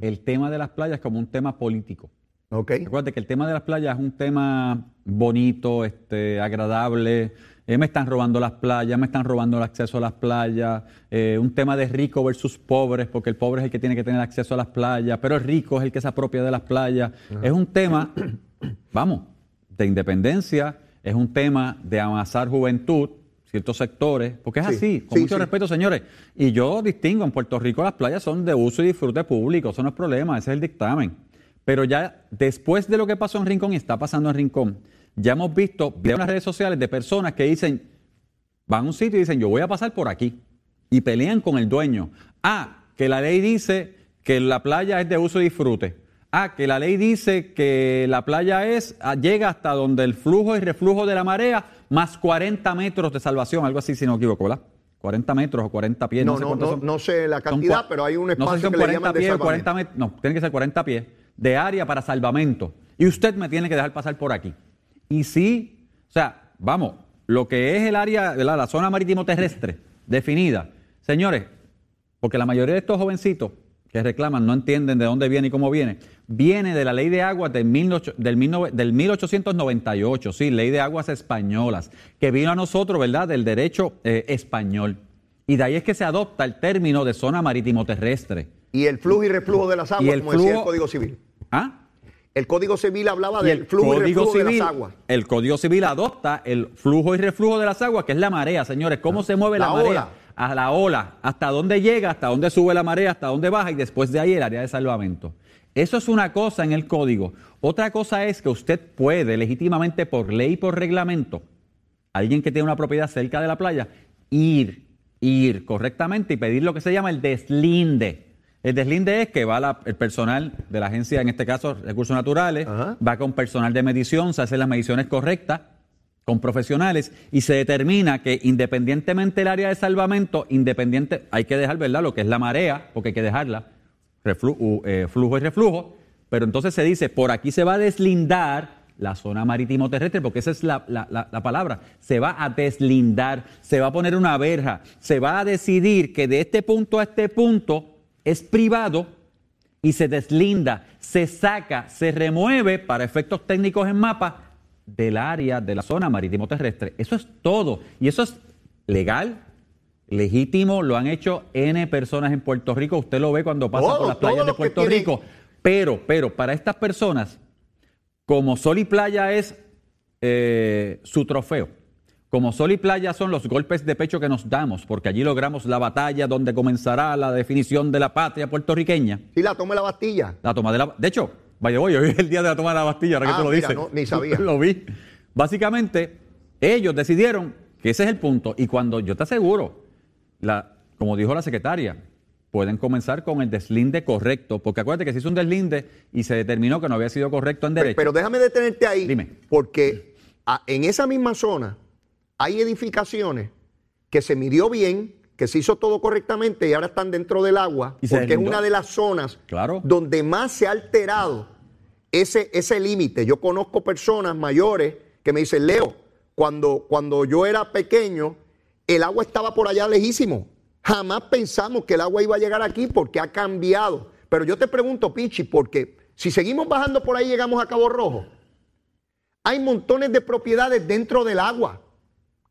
el tema de las playas como un tema político. ¿Ok? Recuerda que el tema de las playas es un tema bonito, este, agradable. Eh, me están robando las playas, me están robando el acceso a las playas. eh, un tema de rico versus pobres, porque el pobre es el que tiene que tener acceso a las playas, pero el rico es el que se apropia de las playas. Es un tema, vamos, de independencia, es un tema de amasar juventud, ciertos sectores, porque es Sí, así, con sí, mucho sí. respeto, señores. Y yo distingo, en Puerto Rico las playas son de uso y disfrute público, eso no es problema, ese es el dictamen. Pero ya después de lo que pasó en Rincón y está pasando en Rincón, ya hemos visto videos en las redes sociales de personas que dicen, van a un sitio y dicen, yo voy a pasar por aquí. Y pelean con el dueño. Ah, que la ley dice que la playa es de uso y disfrute. Ah, que la ley dice que la playa es, ah, llega hasta donde el flujo y reflujo de la marea, más 40 metros de salvación, algo así si no me equivoco, ¿verdad? 40 metros o 40 pies. No, sé no, no, son. no sé la cantidad, pero hay un no sé si espacio son que le 40 llaman de pies salvamento. 40 metros, no, tienen que ser 40 pies de área para salvamento. Y usted me tiene que dejar pasar por aquí. Y sí, o sea, vamos, lo que es el área, ¿verdad? la zona marítimo terrestre definida, señores, porque la mayoría de estos jovencitos que reclaman no entienden de dónde viene y cómo viene, viene de la ley de aguas del, 18 del, 19 del 1898, sí, ley de aguas españolas, que vino a nosotros, ¿verdad?, del derecho eh, español. Y de ahí es que se adopta el término de zona marítimo terrestre. Y el flujo y reflujo de las aguas, el como decía el Código Civil. ¿Ah? El Código Civil hablaba Y del el flujo y reflujo de las aguas. el Código Civil adopta el flujo y reflujo de las aguas, que es la marea, señores. ¿Cómo se mueve la, La marea? ola. A la ola. Hasta dónde llega, hasta dónde sube la marea, hasta dónde baja y después de ahí el área de salvamento. Eso es una cosa en el código. Otra cosa es que usted puede legítimamente por ley y por reglamento, alguien que tiene una propiedad cerca de la playa, ir, ir correctamente y pedir lo que se llama el deslinde. El deslinde es que va la- el personal de la agencia, en este caso Recursos Naturales, Ajá. va con personal de medición, se hacen las mediciones correctas con profesionales y se determina que independientemente del área de salvamento, independiente, hay que dejar, ¿verdad? Lo que es la marea, porque hay que dejarla, eh, flujo y reflujo, pero entonces se dice, por aquí se va a deslindar la zona marítimo terrestre, porque esa es la, la- la- la palabra, se va a deslindar, se va a poner una verja, se va a decidir que de este punto a este punto es privado y se deslinda, se saca, se remueve para efectos técnicos en mapa del área de la zona marítimo terrestre. Eso es todo. Y eso es legal, legítimo, lo han hecho N personas en Puerto Rico. Usted lo ve cuando pasa por las playas de Puerto Rico. Pero, pero, para estas personas, como Sol y Playa es eh, su trofeo, como Sol y Playa son los golpes de pecho que nos damos, porque allí logramos la batalla donde comenzará la definición de la patria puertorriqueña. Sí, la tome la Bastilla. La toma de la. De hecho, vaya, voy, hoy es el día de la toma de la Bastilla, ahora Ah, que te lo mira, dices. no, ni sabía. lo vi. Básicamente, ellos decidieron que ese es el punto. Y cuando yo te aseguro, la, como dijo la secretaria, pueden comenzar con el deslinde correcto. Porque acuérdate que se hizo un deslinde y se determinó que no había sido correcto en derecho. Pero déjame detenerte ahí. Dime. Porque a- en esa misma zona hay edificaciones que se midió bien, que se hizo todo correctamente y ahora están dentro del agua, Y porque es una de las zonas Claro. donde más se ha alterado ese, ese límite. Yo conozco personas mayores que me dicen, Leo, cuando, cuando yo era pequeño, el agua estaba por allá lejísimo. Jamás pensamos que el agua iba a llegar aquí porque ha cambiado. Pero yo te pregunto, Pichi, porque si seguimos bajando por ahí llegamos a Cabo Rojo. Hay montones de propiedades dentro del agua.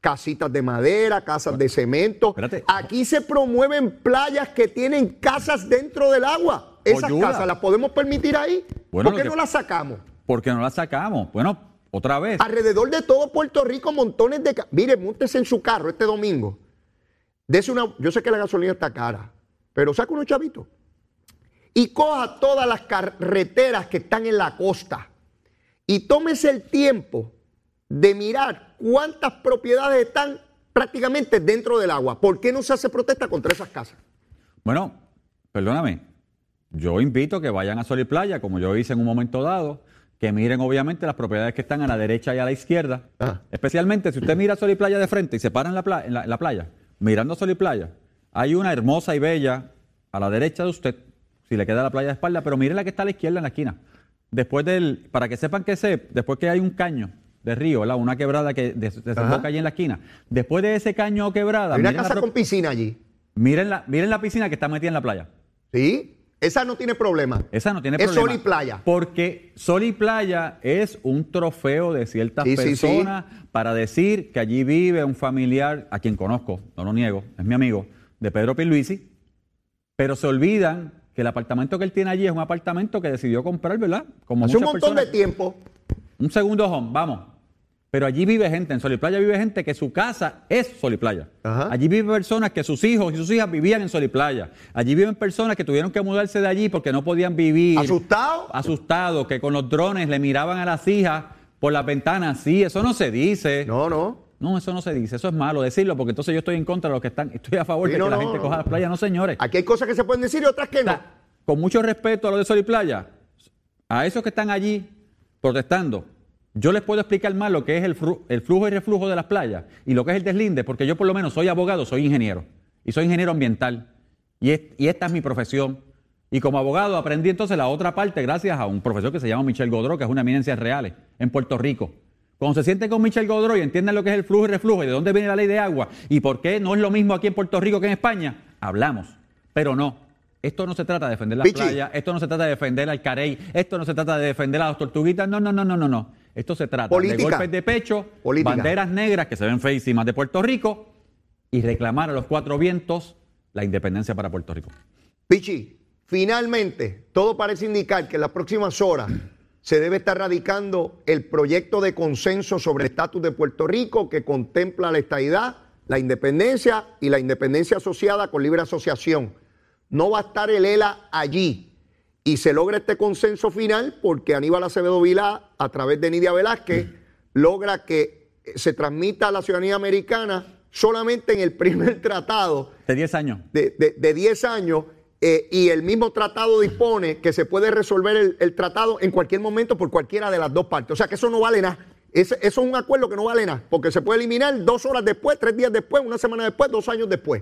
Casitas de madera, casas de cemento. Espérate. Aquí se promueven playas que tienen casas dentro del agua. Esas Oyuda. casas las podemos permitir ahí. Bueno, ¿Por qué no las sacamos? ¿Por qué no la sacamos? Bueno, otra vez. Alrededor de todo Puerto Rico, montones de. Mire, múntese en su carro este domingo. Dese una. Yo sé que la gasolina está cara, pero saca unos chavitos. Y coja todas las carreteras que están en la costa. Y tómese el tiempo de mirar cuántas propiedades están prácticamente dentro del agua. ¿Por qué no se hace protesta contra esas casas? Bueno, perdóname. Yo invito a que vayan a Sol y Playa, como yo hice en un momento dado, que miren obviamente las propiedades que están a la derecha y a la izquierda. Ah. Especialmente si usted mira Sol y Playa de frente y se para en la, pla- en la- en la playa, mirando Sol y Playa, hay una hermosa y bella a la derecha de usted, si le queda la playa de espalda, pero mire la que está a la izquierda en la esquina. Después del, para que sepan que sé, después que hay un caño de río, ¿verdad? una quebrada que des- desemboca allí en la esquina. Después de ese caño o quebrada, Hay una casa con piscina allí. miren la, miren la piscina que está metida en la playa. ¿Sí? Esa no tiene problema. Esa no tiene es problema. sol y playa. Porque sol y playa es un trofeo de ciertas Sí, sí, sí. personas para decir que allí vive un familiar, a quien conozco, no lo niego, es mi amigo, de Pedro Pierluisi, pero se olvidan que el apartamento que él tiene allí es un apartamento que decidió comprar, ¿verdad? Como Hace un montón personas. de tiempo. Un segundo home, vamos. Pero allí vive gente, en Sol y Playa vive gente que su casa es Sol y Playa. Ajá. Allí viven personas que sus hijos y sus hijas vivían en Sol y Playa. Allí viven personas que tuvieron que mudarse de allí porque no podían vivir. ¿Asustado? Asustados, que con los drones le miraban a las hijas por las ventanas. Sí, eso no se dice. No, no. No, eso no se dice. Eso es malo decirlo porque entonces yo estoy en contra de los que están. Estoy a favor Sí, de no, que la no, gente no. coja las playas. No, señores. Aquí hay cosas que se pueden decir y otras que O no. con mucho respeto a los de Sol y Playa, a esos que están allí protestando, yo les puedo explicar más lo que es el, flujo y reflujo de las playas y lo que es el deslinde, porque yo por lo menos soy abogado, soy ingeniero y soy ingeniero ambiental y, es- y esta es mi profesión. Y como abogado aprendí entonces la otra parte gracias a un profesor que se llama Michel Godró, que es una eminencia real en Puerto Rico. Cuando se sienten con Michel Godró y entiendan lo que es el flujo y reflujo y de dónde viene la ley de agua y por qué no es lo mismo aquí en Puerto Rico que en España, hablamos. Pero no, esto no se trata de defender la Pichi. playa, esto no se trata de defender al carey, esto no se trata de defender a las tortuguitas, no, no, no, no, no, no. Esto se trata de golpes de pecho, Política. banderas negras que se ven feísimas de Puerto Rico y reclamar a los cuatro vientos la independencia para Puerto Rico. Pichi, finalmente, todo parece indicar que en las próximas horas se debe estar radicando el proyecto de consenso sobre el estatus de Puerto Rico que contempla la estadidad, la independencia y la independencia asociada con libre asociación. No va a estar el ELA allí. Y se logra este consenso final porque Aníbal Acevedo Vilá, a través de Nidia Velázquez, logra que se transmita a la ciudadanía americana solamente en el primer tratado. De 10 años. De, de, de 10 años. eh, y el mismo tratado dispone que se puede resolver el, el tratado en cualquier momento por cualquiera de las dos partes. O sea que eso no vale nada. Ese- eso es un acuerdo que no vale nada, porque se puede eliminar dos horas después, tres días después, una semana después, dos años después.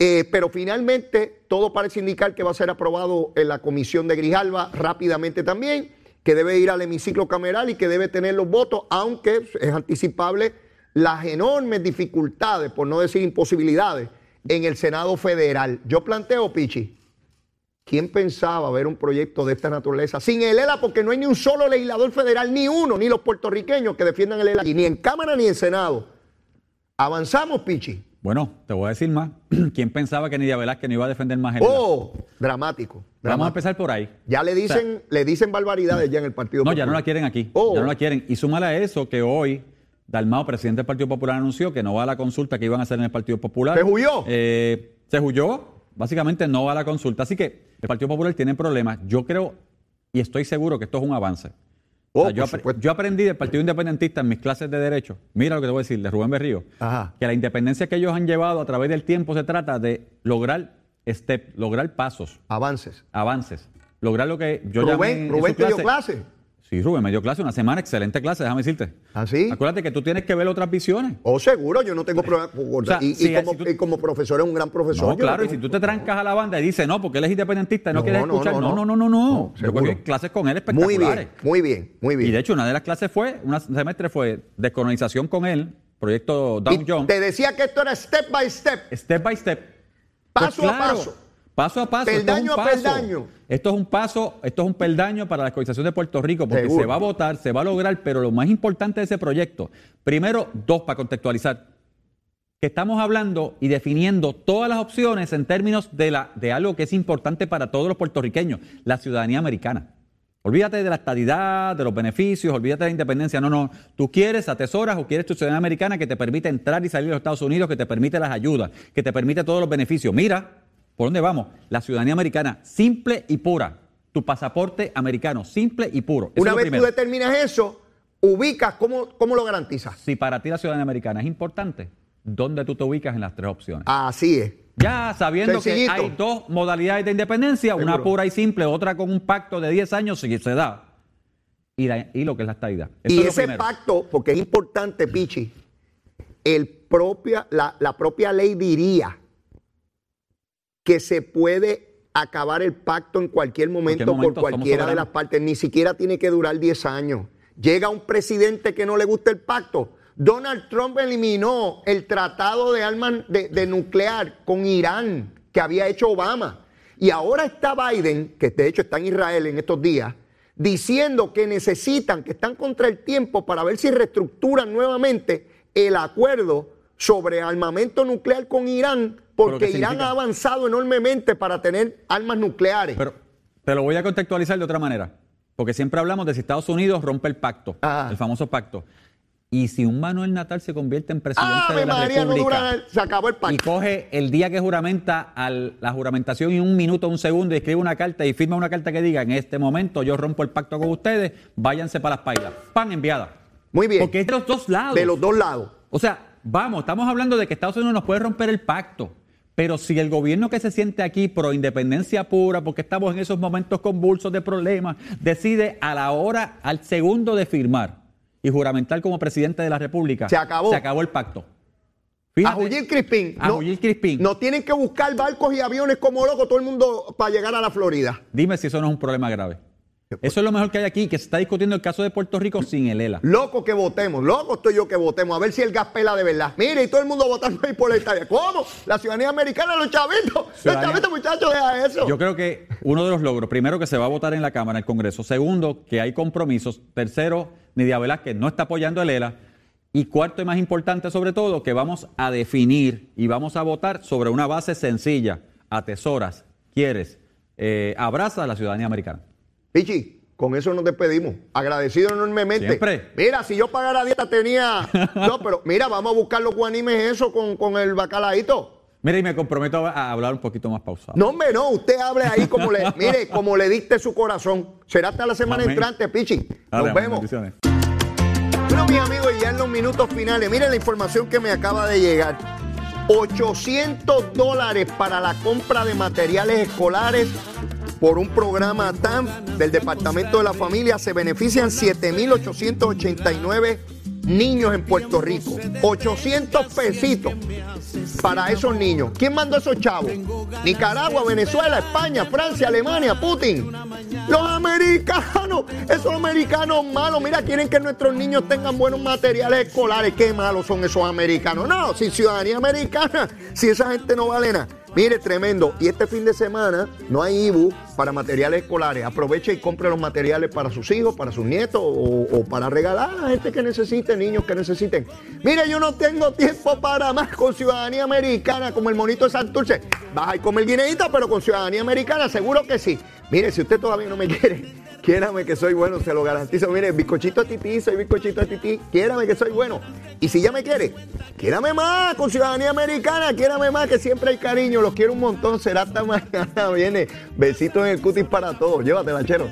Eh, pero finalmente todo parece indicar que va a ser aprobado en la comisión de Grijalva rápidamente también, que debe ir al hemiciclo cameral y que debe tener los votos, aunque es anticipable las enormes dificultades, por no decir imposibilidades, en el Senado federal. Yo planteo, Pichi, ¿quién pensaba ver un proyecto de esta naturaleza sin el ELA? Porque no hay ni un solo legislador federal, ni uno, ni los puertorriqueños que defiendan el ELA ni en Cámara ni en Senado. Avanzamos, Pichi. Bueno, te voy a decir más. ¿Quién pensaba que Nidia Velázquez no iba a defender más el? Oh, dramático. Vamos a empezar por ahí. Ya le dicen, le dicen barbaridades ya en el Partido No, ya no Popular. la quieren aquí. Oh. Ya no la quieren. Y súmale a eso que hoy Dalmao, presidente del Partido Popular, anunció que no va a la consulta que iban a hacer en el Partido Popular. ¿Se huyó? Eh, se huyó. Básicamente no va a la consulta. Así que el Partido Popular tiene problemas. Yo creo y estoy seguro que esto es un avance. Oh, O sea, yo, apre- aprendí del Partido Independentista en mis clases de Derecho. Mira lo que te voy a decir, de Rubén Berrío. Ajá. Que la independencia que ellos han llevado a través del tiempo se trata de lograr step, lograr pasos, Avances. avances. Lograr lo que yo Rubén, Rubén te dio clase. Sí, Rubén me dio clase, una semana, excelente clase, déjame decirte. ¿Ah, sí? Acuérdate que tú tienes que ver otras visiones. Oh, seguro, yo no tengo problema. sea, y, como, si tú- y como profesor es un gran profesor. No, claro, y si tú te trancas a la banda y dices, no, porque él es independentista y no, No, quieres escuchar, no, no, no. no, no, Yo cogí clases con él Muy espectaculares. bien, muy bien, muy bien. Y de hecho, una de las clases fue, un semestre fue descolonización con él, proyecto Dow Y Jones, te decía que esto era step by step. step by step. Paso Pues a paso. Paso a paso. esto es Peldaño un a paso. peldaño. Esto es un paso, esto es un peldaño para la descolonización de Puerto Rico, porque Seguro. se va a votar, se va a lograr, pero lo más importante de ese proyecto, primero, dos, para contextualizar, que estamos hablando y definiendo todas las opciones en términos de, la, de algo que es importante para todos los puertorriqueños, la ciudadanía americana. Olvídate de la estadidad, de los beneficios, olvídate de la independencia. No, no. Tú quieres, atesoras o quieres tu ciudadanía americana que te permite entrar y salir de los Estados Unidos, que te permite las ayudas, que te permite todos los beneficios. Mira, ¿por dónde vamos? La ciudadanía americana, simple y pura. Tu pasaporte americano, simple y puro. Eso Una vez tú determinas eso, ubicas, ¿cómo, cómo lo garantizas? Si para ti la ciudadanía americana es importante, ¿dónde tú te ubicas en las tres opciones? Así es. Ya sabiendo Sencillito. que hay dos modalidades de independencia, una pura y simple, otra con un pacto de 10 años, si se da. Y, la- y lo que es la estadidad. Eso y es ese pacto, porque es importante, Pichi, el propia, la, la propia ley diría que se puede acabar el pacto en cualquier momento, momento, por cualquiera de las partes, ni siquiera tiene que durar 10 años. Llega un presidente que no le gusta el pacto. Donald Trump eliminó el tratado de armas de, de nuclear con Irán que había hecho Obama. Y ahora está Biden, que de hecho está en Israel en estos días, diciendo que necesitan, que están contra el tiempo para ver si reestructuran nuevamente el acuerdo sobre armamento nuclear con Irán, porque ¿qué Irán ha avanzado enormemente para tener armas nucleares. Pero te lo voy a contextualizar de otra manera. Porque siempre hablamos de si Estados Unidos rompe el pacto, Ajá. el famoso pacto. Y si un Manuel Natal se convierte en presidente ¡Ave de la María! No República dura, se acabó el y pacto. coge el día que juramenta al- la juramentación y un minuto, un segundo, y escribe una carta y firma una carta que diga, en este momento yo rompo el pacto con ustedes, váyanse para las pailas. Pan enviada. Muy bien. Porque es de los dos lados. De los dos lados. O sea, vamos, estamos hablando de que Estados Unidos nos puede romper el pacto. Pero si el gobierno que se siente aquí pro independencia pura, porque estamos en esos momentos convulsos de problemas, decide a la hora, al segundo de firmar y juramentar como presidente de la República, Se acabó. Se acabó el pacto. A Jullir Crispín. A Jullir Crispín. No tienen que buscar barcos y aviones como locos todo el mundo para llegar a la Florida. Dime si eso no es un problema grave. Eso es lo mejor que hay aquí, que se está discutiendo el caso de Puerto Rico sin el ELA. Loco que votemos, loco estoy yo que votemos, a ver si el gas pela de verdad. Mire, y todo el mundo votando ahí por la Italia. ¿Cómo? La ciudadanía americana, los chavitos. Los chavitos, muchachos, deja eso. Yo creo que uno de los logros, primero que se va a votar en la Cámara, en el Congreso. Segundo, que hay compromisos. Tercero, Nidia Velázquez no está apoyando el ELA. Y cuarto y más importante sobre todo, que vamos a definir y vamos a votar sobre una base sencilla. Atesoras, quieres eh, abraza a la ciudadanía americana. Pichi, con eso nos despedimos. Agradecido enormemente. Siempre. Mira, si yo pagara dieta tenía. No, pero mira, vamos a buscar los guanimes eso con, con el bacalaíto. Mira, y me comprometo a hablar un poquito más pausado. No, hombre, no, usted hable ahí como le, mire, como le dicte su corazón. Será hasta la semana Amén. entrante, Pichi. Nos Dale, vemos. Bueno, mis amigos, y ya en los minutos finales, miren la información que me acaba de llegar. 800 dólares para la compra de materiales escolares por un programa TAM del Departamento de la Familia. Se benefician 7.889 niños en Puerto Rico. 800 pesitos para esos niños. ¿Quién mandó esos chavos? Nicaragua, Venezuela, España, Francia, Alemania, Putin. Los americanos, esos americanos malos, mira, quieren que nuestros niños tengan buenos materiales escolares. Qué malos son esos americanos. No, sin ciudadanía americana, si esa gente no vale nada. Mire, tremendo. Y este fin de semana no hay IBU para materiales escolares. Aproveche y compre los materiales para sus hijos, para sus nietos o, para regalar a gente que necesite, niños que necesiten. Mire, yo no tengo tiempo para más con ciudadanía americana como el monito de Santurce. Vas a comer guineíta, pero con ciudadanía americana, seguro que sí. Mire, si usted todavía no me quiere, quiérame que soy bueno, se lo garantizo. Mire, bizcochito a tití, soy bizcochito a tití, quiérame que soy bueno. Y si ya me quiere, quiérame más con ciudadanía americana, quiérame más, que siempre hay cariño, los quiero un montón. Será hasta mañana, viene. Besitos en el cutis para todos. Llévatela, chero.